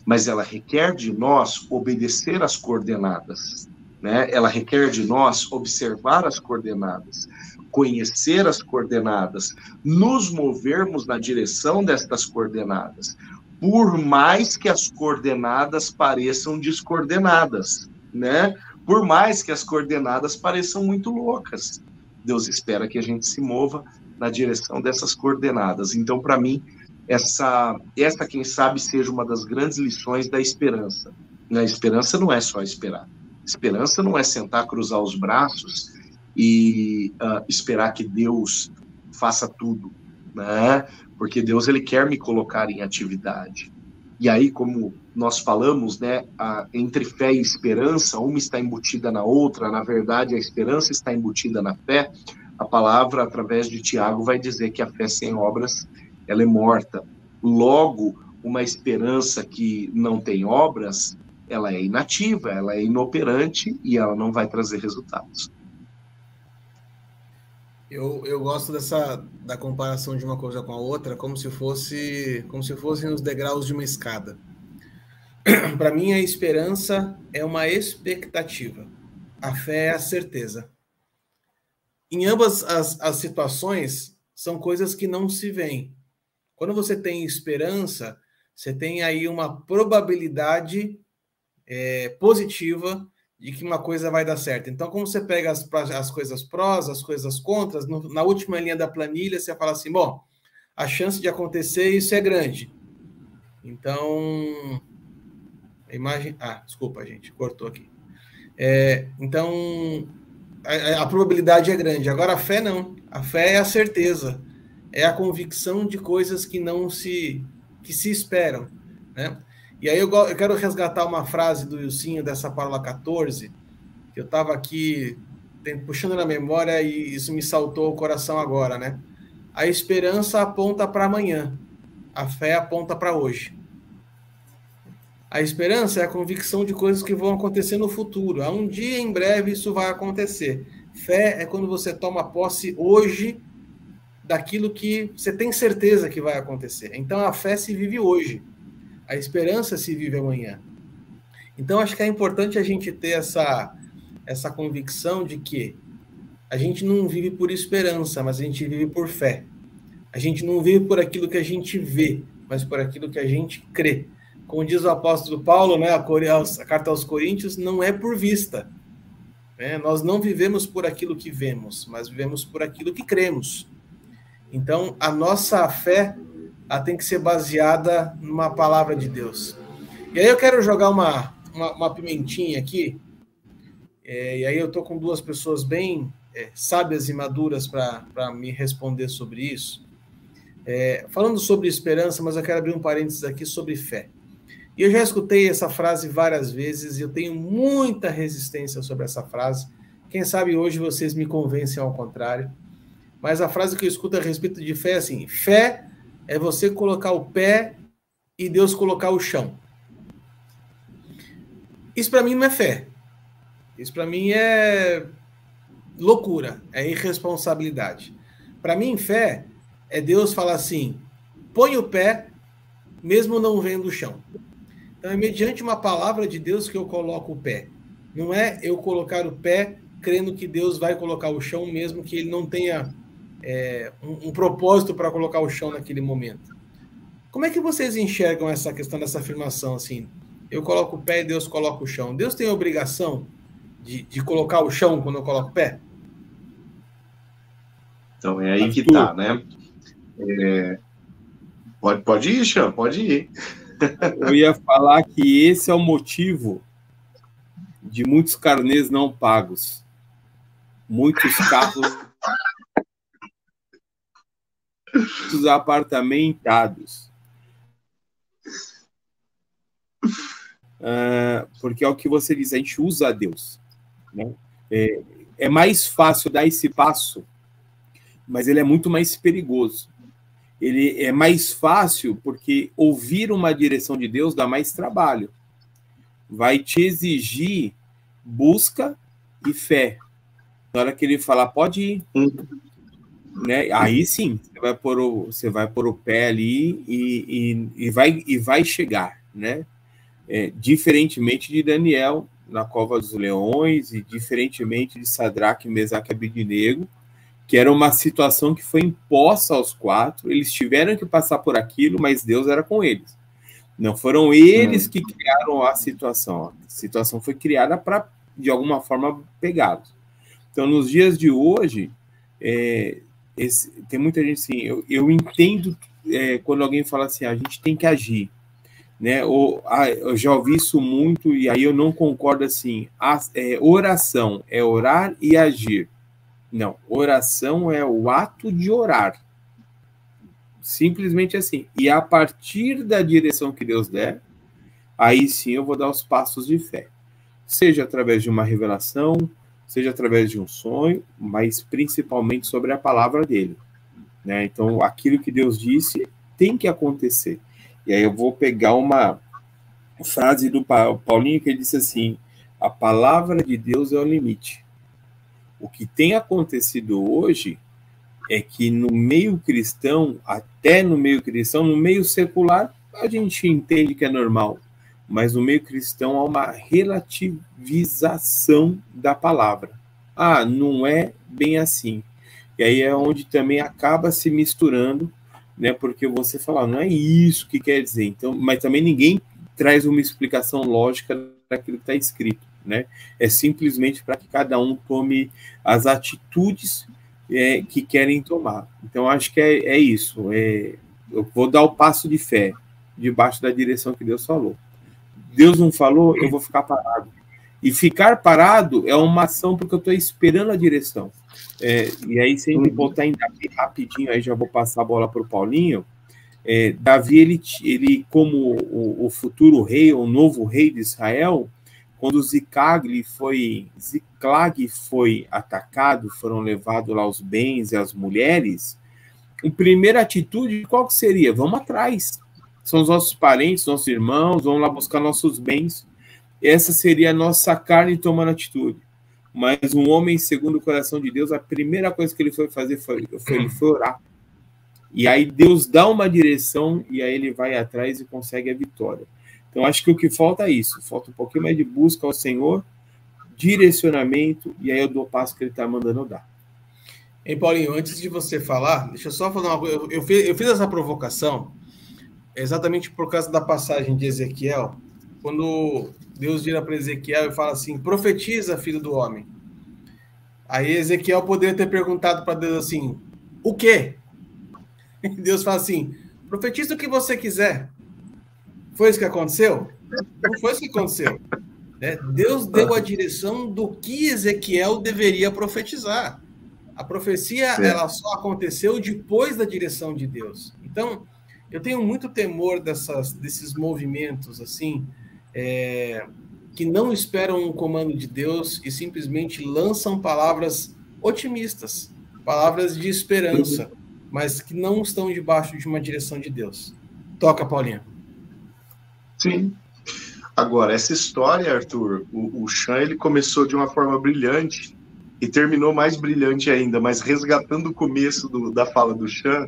mas ela requer de nós obedecer às coordenadas. Né? Ela requer de nós observar as coordenadas, conhecer as coordenadas, nos movermos na direção destas coordenadas, por mais que as coordenadas pareçam descoordenadas, né? Por mais que as coordenadas pareçam muito loucas, Deus espera que a gente se mova na direção dessas coordenadas. Então, para mim, essa, essa, quem sabe, seja uma das grandes lições da esperança. A esperança não é só esperar. Esperança não é sentar, cruzar os braços e uh, esperar que Deus faça tudo, né? Porque Deus ele quer me colocar em atividade. E aí, como nós falamos, né, a, entre fé e esperança, uma está embutida na outra. Na verdade, a esperança está embutida na fé. A palavra, através de Tiago, vai dizer que a fé sem obras ela é morta. Logo, uma esperança que não tem obras, ela é inativa, ela é inoperante e ela não vai trazer resultados. Eu, eu gosto dessa da comparação de uma coisa com a outra, como se fosse como se fossem os degraus de uma escada. Para mim, a esperança é uma expectativa, a fé é a certeza. Em ambas as, as situações, são coisas que não se veem. Quando você tem esperança, você tem aí uma probabilidade é, positiva de que uma coisa vai dar certo. Então, como você pega as, as coisas prós, as coisas contras, no, na última linha da planilha, você fala assim: bom, a chance de acontecer isso é grande. Então, a imagem. Ah, desculpa, gente, cortou aqui. É, então, a, a probabilidade é grande. Agora, a fé não. A fé é a certeza, é a convicção de coisas que não se que se esperam, né? E aí eu, eu quero resgatar uma frase do Ilcinho dessa Paula 14, que eu estava aqui puxando na memória e isso me saltou o coração agora, né? A esperança aponta para amanhã, a fé aponta para hoje. A esperança é a convicção de coisas que vão acontecer no futuro. A um dia, em breve, isso vai acontecer. Fé é quando você toma posse hoje daquilo que você tem certeza que vai acontecer. Então a fé se vive hoje. A esperança se vive amanhã. Então acho que é importante a gente ter essa essa convicção de que a gente não vive por esperança, mas a gente vive por fé. A gente não vive por aquilo que a gente vê, mas por aquilo que a gente crê. Como diz o apóstolo Paulo, né, a, carta aos Coríntios, não é por vista. Né? Nós não vivemos por aquilo que vemos, mas vivemos por aquilo que cremos. Então, a nossa fé ela tem que ser baseada numa palavra de Deus. E aí eu quero jogar uma, uma, uma pimentinha aqui, é, e aí eu estou com duas pessoas bem é, sábias e maduras para me responder sobre isso. É, falando sobre esperança, mas eu quero abrir um parênteses aqui sobre fé. E eu já escutei essa frase várias vezes e eu tenho muita resistência sobre essa frase. Quem sabe hoje vocês me convencem ao contrário. Mas a frase que eu escuto a respeito de fé é assim: fé é você colocar o pé e Deus colocar o chão. Isso para mim não é fé. Isso para mim é loucura, é irresponsabilidade. Para mim, fé é Deus falar assim: põe o pé, mesmo não vendo o chão. Então, é mediante uma palavra de Deus que eu coloco o pé. Não é eu colocar o pé crendo que Deus vai colocar o chão, mesmo que ele não tenha é, um, um propósito para colocar o chão naquele momento. Como é que vocês enxergam essa questão dessa afirmação assim? Eu coloco o pé e Deus coloca o chão. Deus tem a obrigação de, de colocar o chão quando eu coloco o pé? Então é aí que tá, né? É... Pode, pode ir, Xan, pode ir. Eu ia falar que esse é o motivo de muitos carnês não pagos. Muitos carros. Muitos apartamentados. Uh, porque é o que você diz, a gente usa a Deus. Né? É, é mais fácil dar esse passo, mas ele é muito mais perigoso ele é mais fácil porque ouvir uma direção de Deus dá mais trabalho. Vai te exigir busca e fé. Na hora que ele falar, pode ir. Né? Aí sim, você vai pôr o, você vai pôr o pé ali e, e, e vai, e vai chegar. Né? É, diferentemente de Daniel na cova dos leões e diferentemente de Sadraque, Mesaque e que era uma situação que foi imposta aos quatro, eles tiveram que passar por aquilo, mas Deus era com eles. Não foram eles hum. que criaram a situação. A situação foi criada para, de alguma forma, pegá-los. Então, nos dias de hoje, é, esse, tem muita gente assim, eu, eu entendo é, quando alguém fala assim, ah, a gente tem que agir. Né? Ou, ah, eu já ouvi isso muito e aí eu não concordo assim. A, é, oração é orar e agir. Não, oração é o ato de orar. Simplesmente assim. E a partir da direção que Deus der, aí sim eu vou dar os passos de fé. Seja através de uma revelação, seja através de um sonho, mas principalmente sobre a palavra dele. Né? Então, aquilo que Deus disse tem que acontecer. E aí eu vou pegar uma frase do Paulinho que ele disse assim: a palavra de Deus é o limite. O que tem acontecido hoje é que no meio cristão, até no meio cristão, no meio secular, a gente entende que é normal, mas no meio cristão há uma relativização da palavra. Ah, não é bem assim. E aí é onde também acaba se misturando, né? Porque você fala, não é isso que quer dizer. Então, mas também ninguém traz uma explicação lógica daquilo que está escrito né? É simplesmente para que cada um tome as atitudes é, que querem tomar. Então, acho que é, é isso. É, eu vou dar o passo de fé debaixo da direção que Deus falou. Deus não falou, eu vou ficar parado. E ficar parado é uma ação porque eu estou esperando a direção. É, e aí, sem uhum. botar em Davi rapidinho, aí já vou passar a bola para o Paulinho. É, Davi, ele, ele como o, o, futuro rei, o novo rei de Israel, quando Ziclag foi, Ziclag foi atacado, foram levados lá os bens e as mulheres, a primeira atitude qual que seria? Vamos atrás. São os nossos parentes, nossos irmãos, vamos lá buscar nossos bens. Essa seria a nossa carne tomando atitude. Mas um homem segundo o coração de Deus, a primeira coisa que ele foi fazer foi, foi, ele foi orar. E aí Deus dá uma direção e aí ele vai atrás e consegue a vitória. Então acho que o que falta é isso, falta um pouquinho mais de busca ao Senhor, direcionamento, e aí eu dou o passo que ele está mandando eu dar. Hein, Paulinho, antes de você falar, deixa eu só falar uma coisa. Eu, eu, fiz, eu fiz essa provocação exatamente por causa da passagem de Ezequiel, quando Deus vira para Ezequiel e fala assim: profetiza, filho do homem. Aí Ezequiel poderia ter perguntado para Deus assim: o quê? E Deus fala assim: profetiza o que você quiser. Foi isso que aconteceu? Não foi isso que aconteceu. É, Deus deu a direção do que Ezequiel deveria profetizar. A profecia Sim. ela só aconteceu depois da direção de Deus. Então, eu tenho muito temor dessas, desses movimentos assim é, que não esperam um comando de Deus e simplesmente lançam palavras otimistas, palavras de esperança, mas que não estão debaixo de uma direção de Deus. Toca, Paulinha. Sim. Agora, essa história, Arthur, o, o Chan, ele começou de uma forma brilhante e terminou mais brilhante ainda, mas resgatando o começo do, da fala do Chan,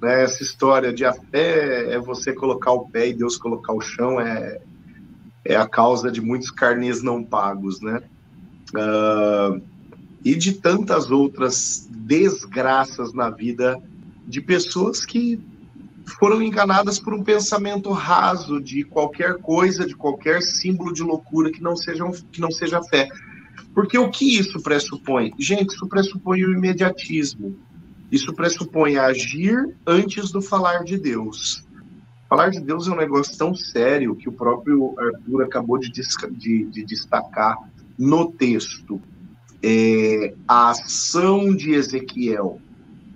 né, essa história de a fé é você colocar o pé e Deus colocar o chão, é, é a causa de muitos carnês não pagos, né? Uh, e de tantas outras desgraças na vida de pessoas que foram enganadas por um pensamento raso de qualquer coisa, de qualquer símbolo de loucura que não seja, que não seja fé. Porque o que isso pressupõe? Gente, isso pressupõe o imediatismo. Isso pressupõe agir antes do falar de Deus. Falar de Deus é um negócio tão sério que o próprio Arthur acabou de, de, de destacar no texto. É, a ação de Ezequiel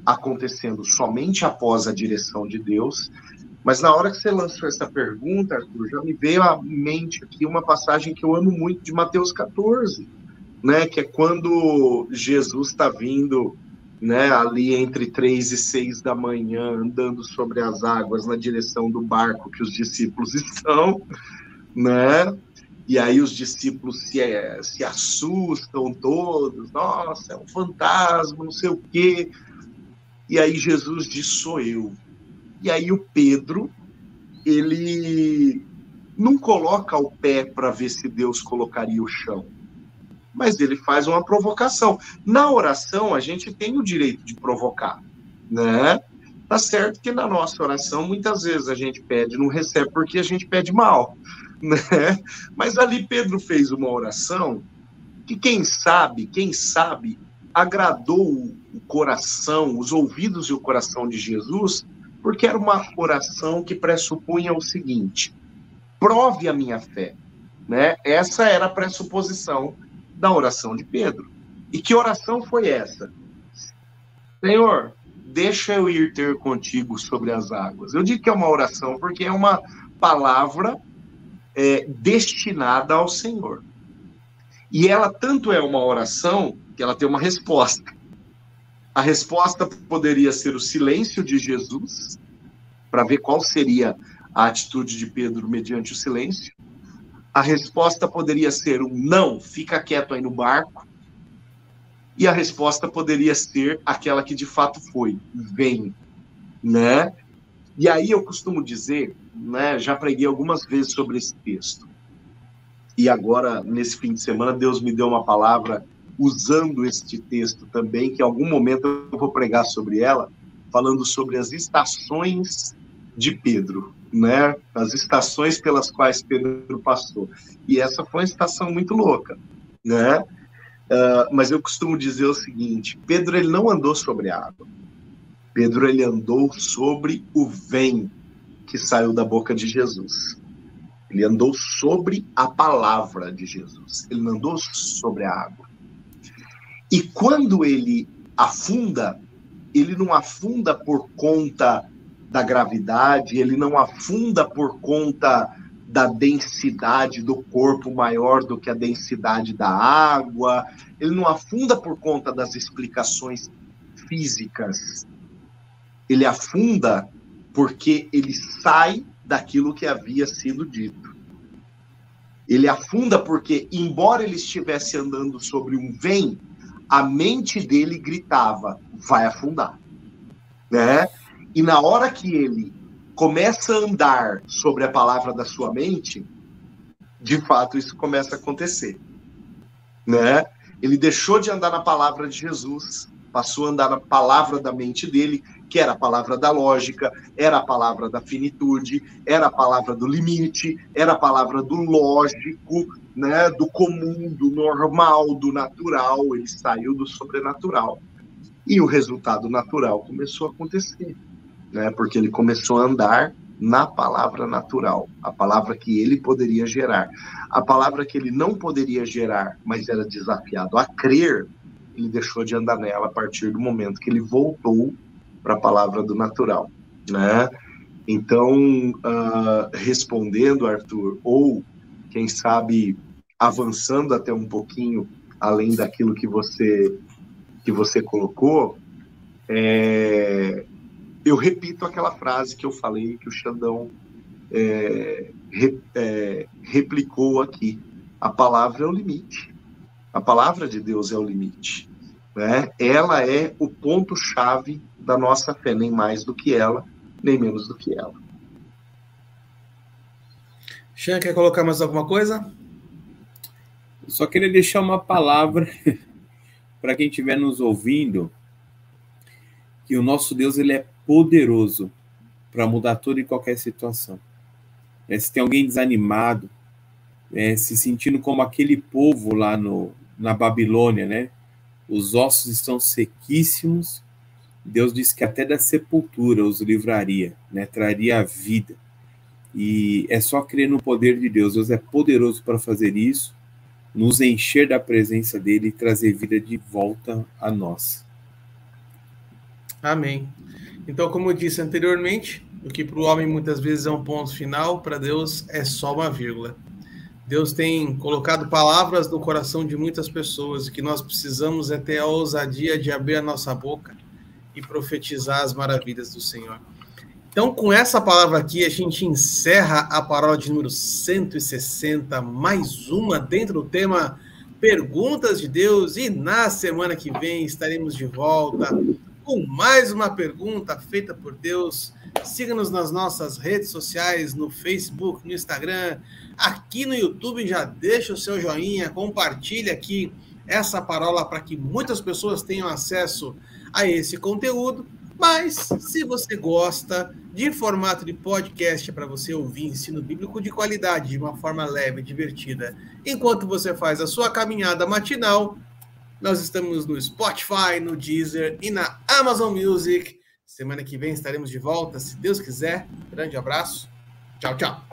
acontecendo somente após a direção de Deus. Mas na hora que você lançou essa pergunta, Arthur, já me veio à mente aqui uma passagem que eu amo muito de Mateus 14, né? Que é quando Jesus está vindo né, ali entre três e seis da manhã, andando sobre as águas na direção do barco que os discípulos estão, né? E aí os discípulos se, é, se assustam todos, nossa, é um fantasma, não sei o quê. E aí Jesus diz, sou eu. E aí o Pedro, ele não coloca o pé para ver se Deus colocaria o chão mas ele faz uma provocação. Na oração, a gente tem o direito de provocar, né? Tá certo que na nossa oração, muitas vezes a gente pede, não recebe porque a gente pede mal, né? Mas ali Pedro fez uma oração que, quem sabe, quem sabe, agradou o coração, os ouvidos e o coração de Jesus, porque era uma oração que pressupunha o seguinte: prove a minha fé. Né? Essa era a pressuposição da oração de Pedro. E que oração foi essa? Senhor, deixa eu ir ter contigo sobre as águas. Eu digo que é uma oração porque é uma palavra é, destinada ao Senhor. E ela tanto é uma oração que ela tem uma resposta. A resposta poderia ser o silêncio de Jesus, para ver qual seria a atitude de Pedro mediante o silêncio a resposta poderia ser um não, fica quieto aí no barco. E a resposta poderia ser aquela que de fato foi, vem, né? E aí eu costumo dizer, né, já preguei algumas vezes sobre esse texto. E agora, nesse fim de semana, Deus me deu uma palavra usando este texto também, que em algum momento eu vou pregar sobre ela, falando sobre as estações de Pedro né, as estações pelas quais Pedro passou. E essa foi uma estação muito louca, né? Uh, mas eu costumo dizer o seguinte: Pedro ele não andou sobre a água. Pedro ele andou sobre o vem que saiu da boca de Jesus. Ele andou sobre a palavra de Jesus. Ele não andou sobre a água. E quando ele afunda, ele não afunda por conta da gravidade, ele não afunda por conta da densidade do corpo maior do que a densidade da água, ele não afunda por conta das explicações físicas. Ele afunda porque ele sai daquilo que havia sido dito. Ele afunda porque, embora ele estivesse andando sobre um vem, a mente dele gritava: vai afundar. Né? E na hora que ele começa a andar sobre a palavra da sua mente, de fato isso começa a acontecer. Né? Ele deixou de andar na palavra de Jesus, passou a andar na palavra da mente dele, que era a palavra da lógica, era a palavra da finitude, era a palavra do limite, era a palavra do lógico, né, do comum, do normal, do natural, ele saiu do sobrenatural. E o resultado natural começou a acontecer, né, porque ele começou a andar na palavra natural, a palavra que ele poderia gerar. A palavra que ele não poderia gerar, mas era desafiado a crer, ele deixou de andar nela a partir do momento que ele voltou para a palavra do natural, né? Então, uh, respondendo, Arthur, ou quem sabe avançando até um pouquinho além daquilo que você que você colocou, é, eu repito aquela frase que eu falei que o Xandão é, re, é, replicou aqui: a palavra é o limite. A palavra de Deus é o limite. Né? Ela é o ponto-chave da nossa fé, nem mais do que ela, nem menos do que ela. Xan, quer colocar mais alguma coisa? Eu só queria deixar uma palavra para quem estiver nos ouvindo, que o nosso Deus ele é poderoso para mudar toda e qualquer situação. É, se tem alguém desanimado, é, se sentindo como aquele povo lá no, na Babilônia, né? Os ossos estão sequíssimos. Deus disse que até da sepultura os livraria, né? Traria a vida. E é só crer no poder de Deus. Deus é poderoso para fazer isso, nos encher da presença dele e trazer vida de volta a nós. Amém. Então, como eu disse anteriormente, o que para o homem muitas vezes é um ponto final, para Deus é só uma vírgula. Deus tem colocado palavras no coração de muitas pessoas e que nós precisamos é ter a ousadia de abrir a nossa boca e profetizar as maravilhas do Senhor. Então, com essa palavra aqui, a gente encerra a paródia de número 160, mais uma dentro do tema Perguntas de Deus. E na semana que vem estaremos de volta com mais uma pergunta feita por Deus. Siga-nos nas nossas redes sociais, no Facebook, no Instagram, aqui no YouTube. Já deixa o seu joinha, compartilhe aqui essa parola para que muitas pessoas tenham acesso a esse conteúdo. Mas, se você gosta de formato de podcast para você ouvir ensino bíblico de qualidade, de uma forma leve e divertida, enquanto você faz a sua caminhada matinal, nós estamos no Spotify, no Deezer e na Amazon Music. Semana que vem estaremos de volta, se Deus quiser. Grande abraço. Tchau, tchau.